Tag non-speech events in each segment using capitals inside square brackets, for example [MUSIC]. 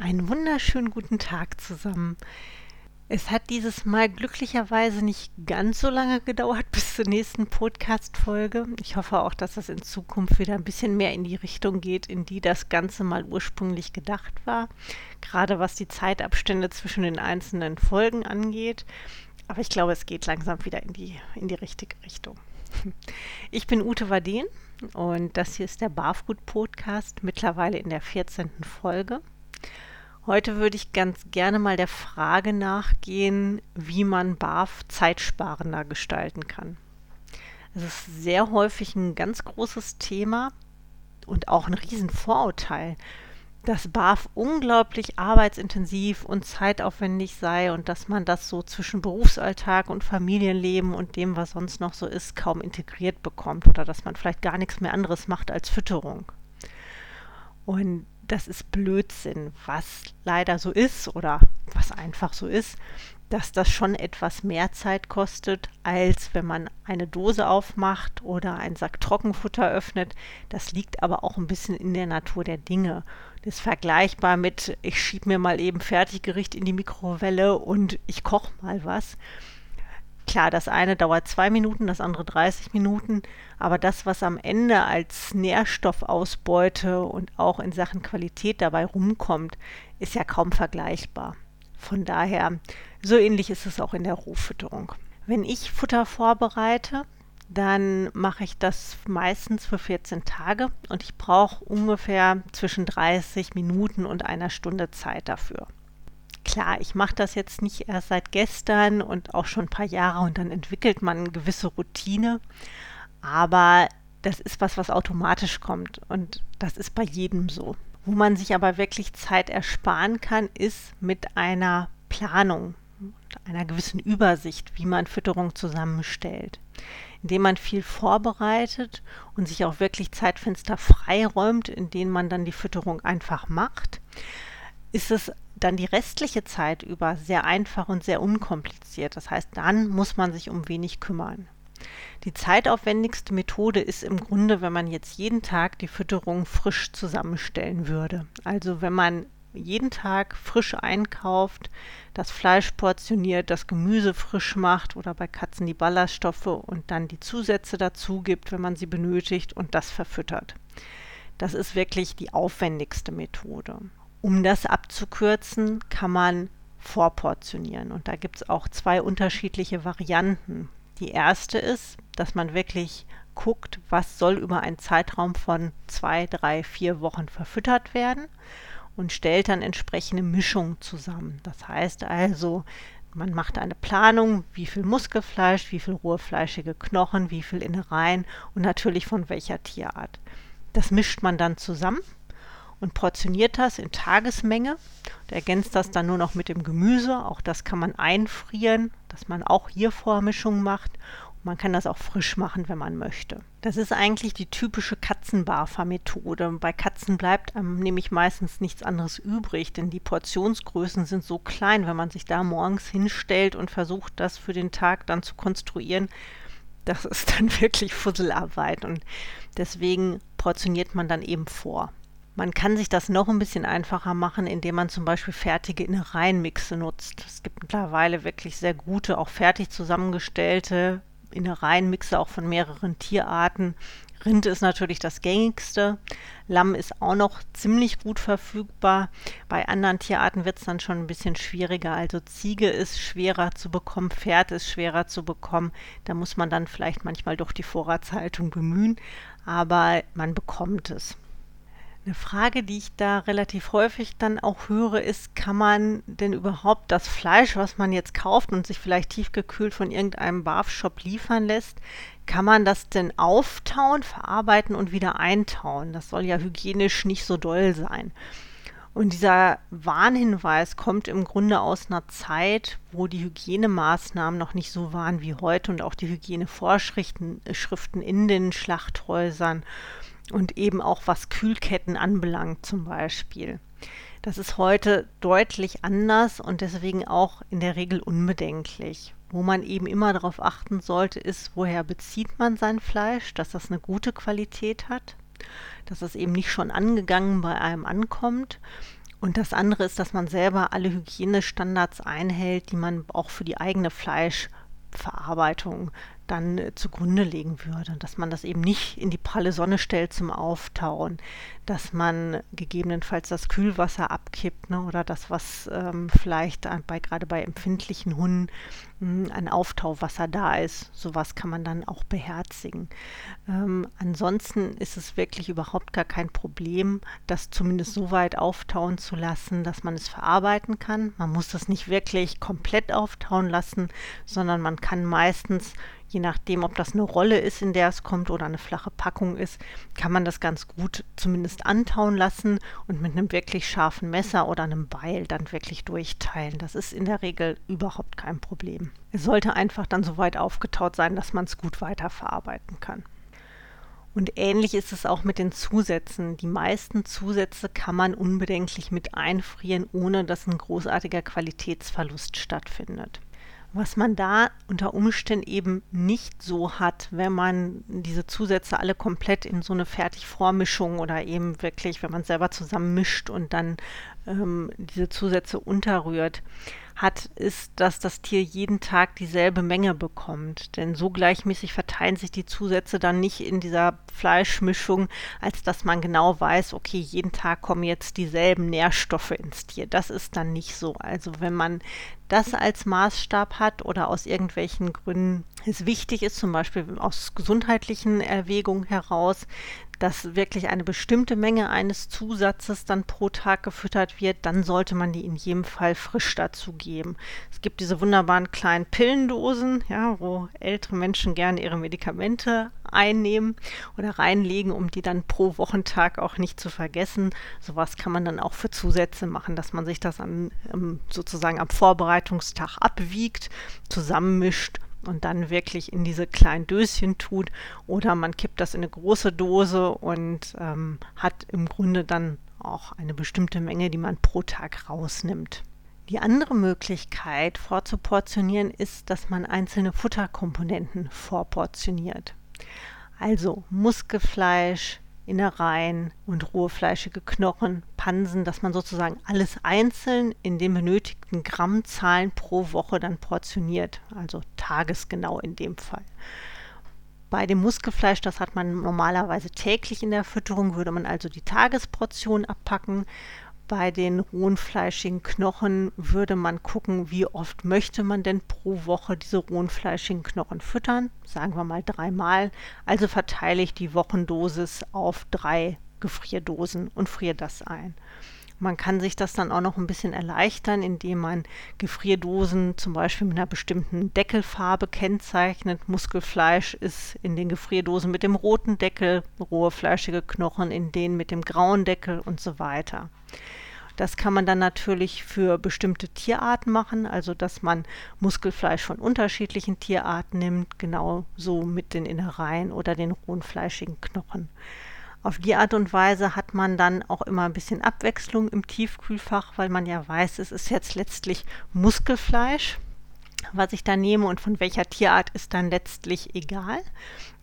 Einen wunderschönen guten Tag zusammen. Es hat dieses Mal glücklicherweise nicht ganz so lange gedauert [LAUGHS] bis zur nächsten Podcast-Folge. Ich hoffe auch, dass das in Zukunft wieder ein bisschen mehr in die Richtung geht, in die das Ganze mal ursprünglich gedacht war. Gerade was die Zeitabstände zwischen den einzelnen Folgen angeht. Aber ich glaube, es geht langsam wieder in die, in die richtige Richtung. [LAUGHS] Ich bin Ute Waden und das hier ist der Barfgut Podcast, mittlerweile in der 14. Folge. Heute würde ich ganz gerne mal der Frage nachgehen, wie man BAF zeitsparender gestalten kann. Es ist sehr häufig ein ganz großes Thema und auch ein Riesenvorurteil, dass BAF unglaublich arbeitsintensiv und zeitaufwendig sei und dass man das so zwischen Berufsalltag und Familienleben und dem, was sonst noch so ist, kaum integriert bekommt oder dass man vielleicht gar nichts mehr anderes macht als Fütterung. Und das ist Blödsinn, was leider so ist oder was einfach so ist, dass das schon etwas mehr Zeit kostet, als wenn man eine Dose aufmacht oder einen Sack Trockenfutter öffnet. Das liegt aber auch ein bisschen in der Natur der Dinge. Das ist vergleichbar mit, ich schiebe mir mal eben Fertiggericht in die Mikrowelle und ich koche mal was. Klar, das eine dauert zwei Minuten, das andere 30 Minuten, aber das, was am Ende als Nährstoffausbeute und auch in Sachen Qualität dabei rumkommt, ist ja kaum vergleichbar. Von daher, so ähnlich ist es auch in der Rohfütterung. Wenn ich Futter vorbereite, dann mache ich das meistens für 14 Tage und ich brauche ungefähr zwischen 30 Minuten und einer Stunde Zeit dafür klar, ich mache das jetzt nicht erst seit gestern und auch schon ein paar Jahre und dann entwickelt man eine gewisse Routine. Aber das ist was, was automatisch kommt und das ist bei jedem so. Wo man sich aber wirklich Zeit ersparen kann, ist mit einer Planung, einer gewissen Übersicht, wie man Fütterung zusammenstellt. Indem man viel vorbereitet und sich auch wirklich Zeitfenster freiräumt, in denen man dann die Fütterung einfach macht, ist es dann die restliche Zeit über sehr einfach und sehr unkompliziert. Das heißt, dann muss man sich um wenig kümmern. Die zeitaufwendigste Methode ist im Grunde, wenn man jetzt jeden Tag die Fütterung frisch zusammenstellen würde. Also wenn man jeden Tag frisch einkauft, das Fleisch portioniert, das Gemüse frisch macht oder bei Katzen die Ballaststoffe und dann die Zusätze dazu gibt, wenn man sie benötigt und das verfüttert. Das ist wirklich die aufwendigste Methode. Um das abzukürzen, kann man vorportionieren. Und da gibt es auch zwei unterschiedliche Varianten. Die erste ist, dass man wirklich guckt, was soll über einen Zeitraum von zwei, drei, vier Wochen verfüttert werden und stellt dann entsprechende Mischungen zusammen. Das heißt also, man macht eine Planung, wie viel Muskelfleisch, wie viel rohe fleischige Knochen, wie viel Innereien und natürlich von welcher Tierart. Das mischt man dann zusammen und portioniert das in Tagesmenge und ergänzt das dann nur noch mit dem Gemüse. Auch das kann man einfrieren, dass man auch hier Vormischungen macht. Und man kann das auch frisch machen, wenn man möchte. Das ist eigentlich die typische Katzenbarfer-Methode. Bei Katzen bleibt einem nämlich meistens nichts anderes übrig, denn die Portionsgrößen sind so klein, wenn man sich da morgens hinstellt und versucht, das für den Tag dann zu konstruieren. Das ist dann [LAUGHS] wirklich Fusselarbeit und deswegen portioniert man dann eben vor. Man kann sich das noch ein bisschen einfacher machen, indem man zum Beispiel fertige Innereienmixe nutzt. Es gibt mittlerweile wirklich sehr gute, auch fertig zusammengestellte Innereienmixe, auch von mehreren Tierarten. Rind ist natürlich das gängigste. Lamm ist auch noch ziemlich gut verfügbar. Bei anderen Tierarten wird es dann schon ein bisschen schwieriger. Also Ziege ist schwerer zu bekommen, Pferd ist schwerer zu bekommen. Da muss man dann vielleicht manchmal doch die Vorratshaltung bemühen, aber man bekommt es. Eine Frage, die ich da relativ häufig dann auch höre, ist, kann man denn überhaupt das Fleisch, was man jetzt kauft und sich vielleicht tiefgekühlt von irgendeinem Barfshop liefern lässt, kann man das denn auftauen, verarbeiten und wieder eintauen? Das soll ja hygienisch nicht so doll sein. Und dieser Warnhinweis kommt im Grunde aus einer Zeit, wo die Hygienemaßnahmen noch nicht so waren wie heute und auch die Hygienevorschriften äh, in den Schlachthäusern und eben auch was Kühlketten anbelangt zum Beispiel. Das ist heute deutlich anders und deswegen auch in der Regel unbedenklich. Wo man eben immer darauf achten sollte, ist, woher bezieht man sein Fleisch, dass das eine gute Qualität hat, dass es eben nicht schon angegangen bei einem ankommt Und das andere ist, dass man selber alle Hygienestandards einhält, die man auch für die eigene Fleischverarbeitung dann zugrunde legen würde. Dass man das eben nicht in die pralle Sonne stellt zum Auftauen, dass man gegebenenfalls das Kühlwasser abkippt ne, oder das, was ähm, vielleicht bei, gerade bei empfindlichen Hunden mh, ein Auftauwasser da ist. Sowas kann man dann auch beherzigen. Ähm, ansonsten ist es wirklich überhaupt gar kein Problem, das zumindest so weit auftauen zu lassen, dass man es verarbeiten kann. Man muss das nicht wirklich komplett auftauen lassen, sondern man kann meistens je nachdem, ob das eine Rolle ist, in der es kommt oder eine flache Packung ist, kann man das ganz gut zumindest antauen lassen und mit einem wirklich scharfen Messer oder einem Beil dann wirklich durchteilen. Das ist in der Regel überhaupt kein Problem. Es sollte einfach dann so weit aufgetaut sein, dass man es gut weiterverarbeiten kann. Und ähnlich ist es auch mit den Zusätzen. Die meisten Zusätze kann man unbedenklich mit einfrieren, ohne dass ein großartiger Qualitätsverlust stattfindet. Was man da unter Umständen eben nicht so hat, wenn man diese Zusätze alle komplett in so eine Fertigvormischung oder eben wirklich, wenn man selber zusammen mischt und dann ähm, diese Zusätze unterrührt, hat, ist, dass das Tier jeden Tag dieselbe Menge bekommt. Denn so gleichmäßig verteilen sich die Zusätze dann nicht in dieser Fleischmischung, als dass man genau weiß, okay, jeden Tag kommen jetzt dieselben Nährstoffe ins Tier. Das ist dann nicht so. Also wenn man das als Maßstab hat oder aus irgendwelchen Gründen es wichtig ist, zum Beispiel aus gesundheitlichen Erwägungen heraus, dass wirklich eine bestimmte Menge eines Zusatzes dann pro Tag gefüttert wird, dann sollte man die in jedem Fall frisch dazu geben. Es gibt diese wunderbaren kleinen Pillendosen, ja, wo ältere Menschen gerne ihre Medikamente einnehmen oder reinlegen, um die dann pro Wochentag auch nicht zu vergessen. Sowas kann man dann auch für Zusätze machen, dass man sich das an, ähm, sozusagen am Vorbereitungstag abwiegt, zusammenmischt und dann wirklich in diese kleinen Döschen tut oder man kippt das in eine große Dose und ähm, hat im Grunde dann auch eine bestimmte Menge, die man pro Tag rausnimmt. Die andere Möglichkeit vorzuportionieren ist, dass man einzelne Futterkomponenten vorportioniert. Also Muskelfleisch, Innereien und rohe fleischige Knochen, Pansen, dass man sozusagen alles einzeln in den benötigten Grammzahlen pro Woche dann portioniert, also tagesgenau in dem Fall. Bei dem Muskelfleisch, das hat man normalerweise täglich in der Fütterung, würde man also die Tagesportion abpacken bei den rohen fleischigen Knochen würde man gucken, wie oft möchte man denn pro Woche diese rohen fleischigen Knochen füttern. Sagen wir mal dreimal. Also verteile ich die Wochendosis auf drei Gefrierdosen und friere das ein. Man kann sich das dann auch noch ein bisschen erleichtern, indem man Gefrierdosen zum Beispiel mit einer bestimmten Deckelfarbe kennzeichnet. Muskelfleisch ist in den Gefrierdosen mit dem roten Deckel, rohe fleischige Knochen in denen mit dem grauen Deckel und so weiter. Das kann man dann natürlich für bestimmte Tierarten machen, also dass man Muskelfleisch von unterschiedlichen Tierarten nimmt, genauso mit den Innereien oder den rohen fleischigen Knochen. Auf die Art und Weise hat man dann auch immer ein bisschen Abwechslung im Tiefkühlfach, weil man ja weiß, es ist jetzt letztlich Muskelfleisch, was ich da nehme und von welcher Tierart ist dann letztlich egal,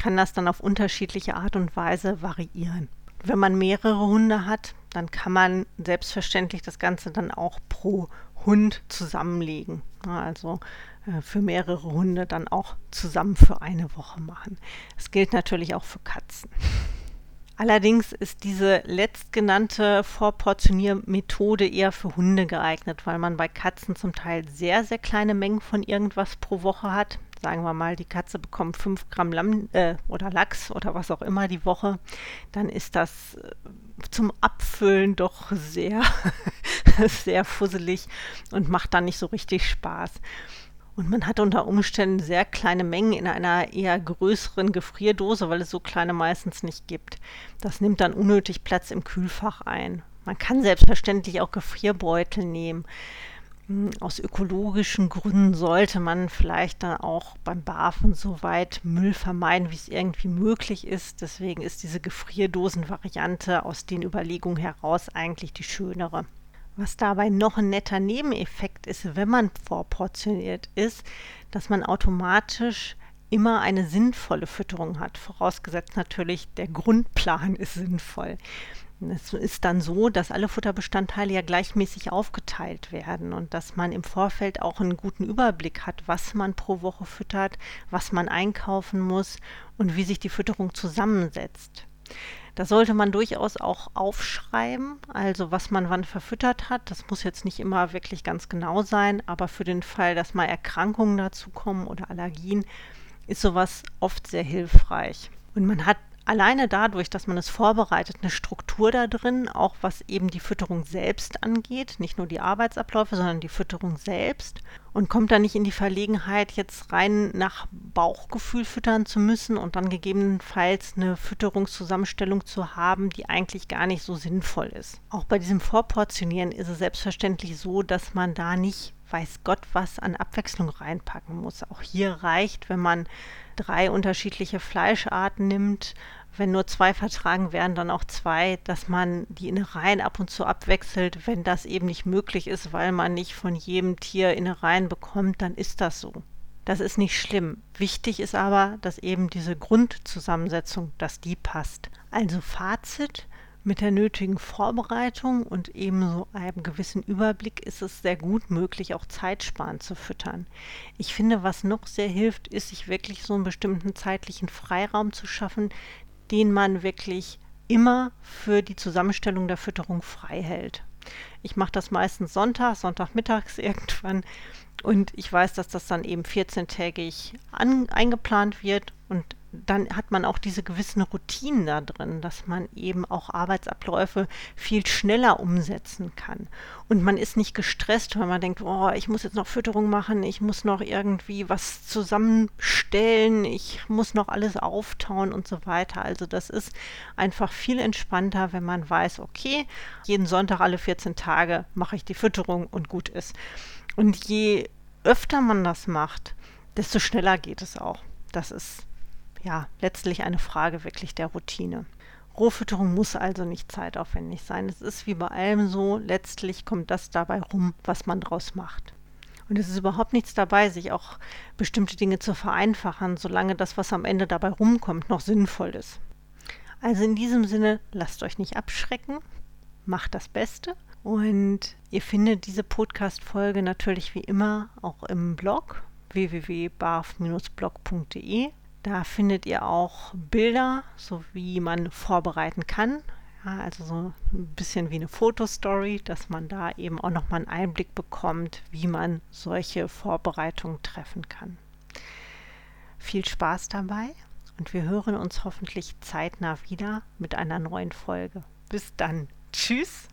kann das dann auf unterschiedliche Art und Weise variieren. Wenn man mehrere Hunde hat, dann kann man selbstverständlich das Ganze dann auch pro Hund zusammenlegen. Also äh, für mehrere Hunde dann auch zusammen für eine Woche machen. Das gilt natürlich auch für Katzen. Allerdings ist diese letztgenannte Vorportioniermethode eher für Hunde geeignet, weil man bei Katzen zum Teil sehr, sehr kleine Mengen von irgendwas pro Woche hat sagen wir mal, die Katze bekommt 5 Gramm Lamm äh, oder Lachs oder was auch immer die Woche, dann ist das äh, zum Abfüllen doch sehr, [LAUGHS] sehr fusselig und macht dann nicht so richtig Spaß. Und man hat unter Umständen sehr kleine Mengen in einer eher größeren Gefrierdose, weil es so kleine meistens nicht gibt. Das nimmt dann unnötig Platz im Kühlfach ein. Man kann selbstverständlich auch Gefrierbeutel nehmen. Hm, aus ökologischen Gründen sollte man vielleicht dann auch beim Barfen so weit Müll vermeiden, wie es irgendwie möglich ist. Deswegen ist diese Gefrierdosen-Variante aus den Überlegungen heraus eigentlich die schönere. Was dabei noch ein netter Nebeneffekt ist, wenn man vorportioniert ist, dass man automatisch immer eine sinnvolle Fütterung hat. Vorausgesetzt natürlich, der Grundplan ist sinnvoll. Es ist dann so, dass alle Futterbestandteile ja gleichmäßig aufgeteilt werden und dass man im Vorfeld auch einen guten Überblick hat, was man pro Woche füttert, was man einkaufen muss und wie sich die Fütterung zusammensetzt. Da sollte man durchaus auch aufschreiben, also was man wann verfüttert hat. Das muss jetzt nicht immer wirklich ganz genau sein, aber für den Fall, dass mal Erkrankungen dazukommen oder Allergien, ist sowas oft sehr hilfreich. Und man hat alleine dadurch, dass man es vorbereitet, eine Struktur da drin, auch was eben die Fütterung selbst angeht, nicht nur die Arbeitsabläufe, sondern die Fütterung selbst und kommt da nicht in die Verlegenheit, jetzt rein nach Bauchgefühl füttern zu müssen und dann gegebenenfalls eine Fütterungszusammenstellung zu haben, die eigentlich gar nicht so sinnvoll ist. Auch bei diesem Vorportionieren ist es selbstverständlich so, dass man da nicht weiß Gott was an Abwechslung reinpacken muss. Auch hier reicht, wenn man drei unterschiedliche Fleischarten nimmt, wenn nur zwei vertragen werden, dann auch zwei, dass man die Innereien ab und zu abwechselt. Wenn das eben nicht möglich ist, weil man nicht von jedem Tier Innereien bekommt, dann ist das so. Das ist nicht schlimm. Wichtig ist aber, dass eben diese Grundzusammensetzung, dass die passt. Also Fazit, mit der nötigen Vorbereitung und ebenso einem gewissen Überblick ist es sehr gut möglich, auch zeitsparend zu füttern. Ich finde, was noch sehr hilft, ist, sich wirklich so einen bestimmten zeitlichen Freiraum zu schaffen, den man wirklich immer für die Zusammenstellung der Fütterung frei hält. Ich mache das meistens Sonntag, Sonntagmittags [LAUGHS] irgendwann. Und ich weiß, dass das dann eben 14-tägig eingeplant wird und dann hat man auch diese gewissen Routinen da drin, dass man eben auch Arbeitsabläufe viel schneller umsetzen kann. Und man ist nicht gestresst, weil man denkt, oh, ich muss jetzt noch Fütterung machen, ich muss noch irgendwie was zusammenstellen, ich muss noch alles auftauen und so weiter. Also das ist einfach viel entspannter, wenn man weiß, okay, jeden Sonntag alle 14 Tage mache ich die Fütterung und gut ist. Und je öfter man das macht, desto schneller geht es auch. Das ist ja, letztlich eine Frage wirklich der Routine. Rohfütterung muss also nicht zeitaufwendig sein. Es ist wie bei allem so, letztlich kommt das dabei rum, was man draus macht. Und es ist überhaupt nichts dabei, sich auch bestimmte Dinge zu vereinfachen, solange das, was am Ende dabei rumkommt, noch sinnvoll ist. Also in diesem Sinne, lasst euch nicht abschrecken, macht das Beste. Und ihr findet diese Podcast-Folge natürlich wie immer auch im Blog www.barf-blog.de. Da findet ihr auch Bilder, so wie man vorbereiten kann. Ja, also so ein bisschen wie eine Fotostory, dass man da eben auch nochmal einen Einblick bekommt, wie man solche Vorbereitungen treffen kann. Viel Spaß dabei und wir hören uns hoffentlich zeitnah wieder mit einer neuen Folge. Bis dann. Tschüss.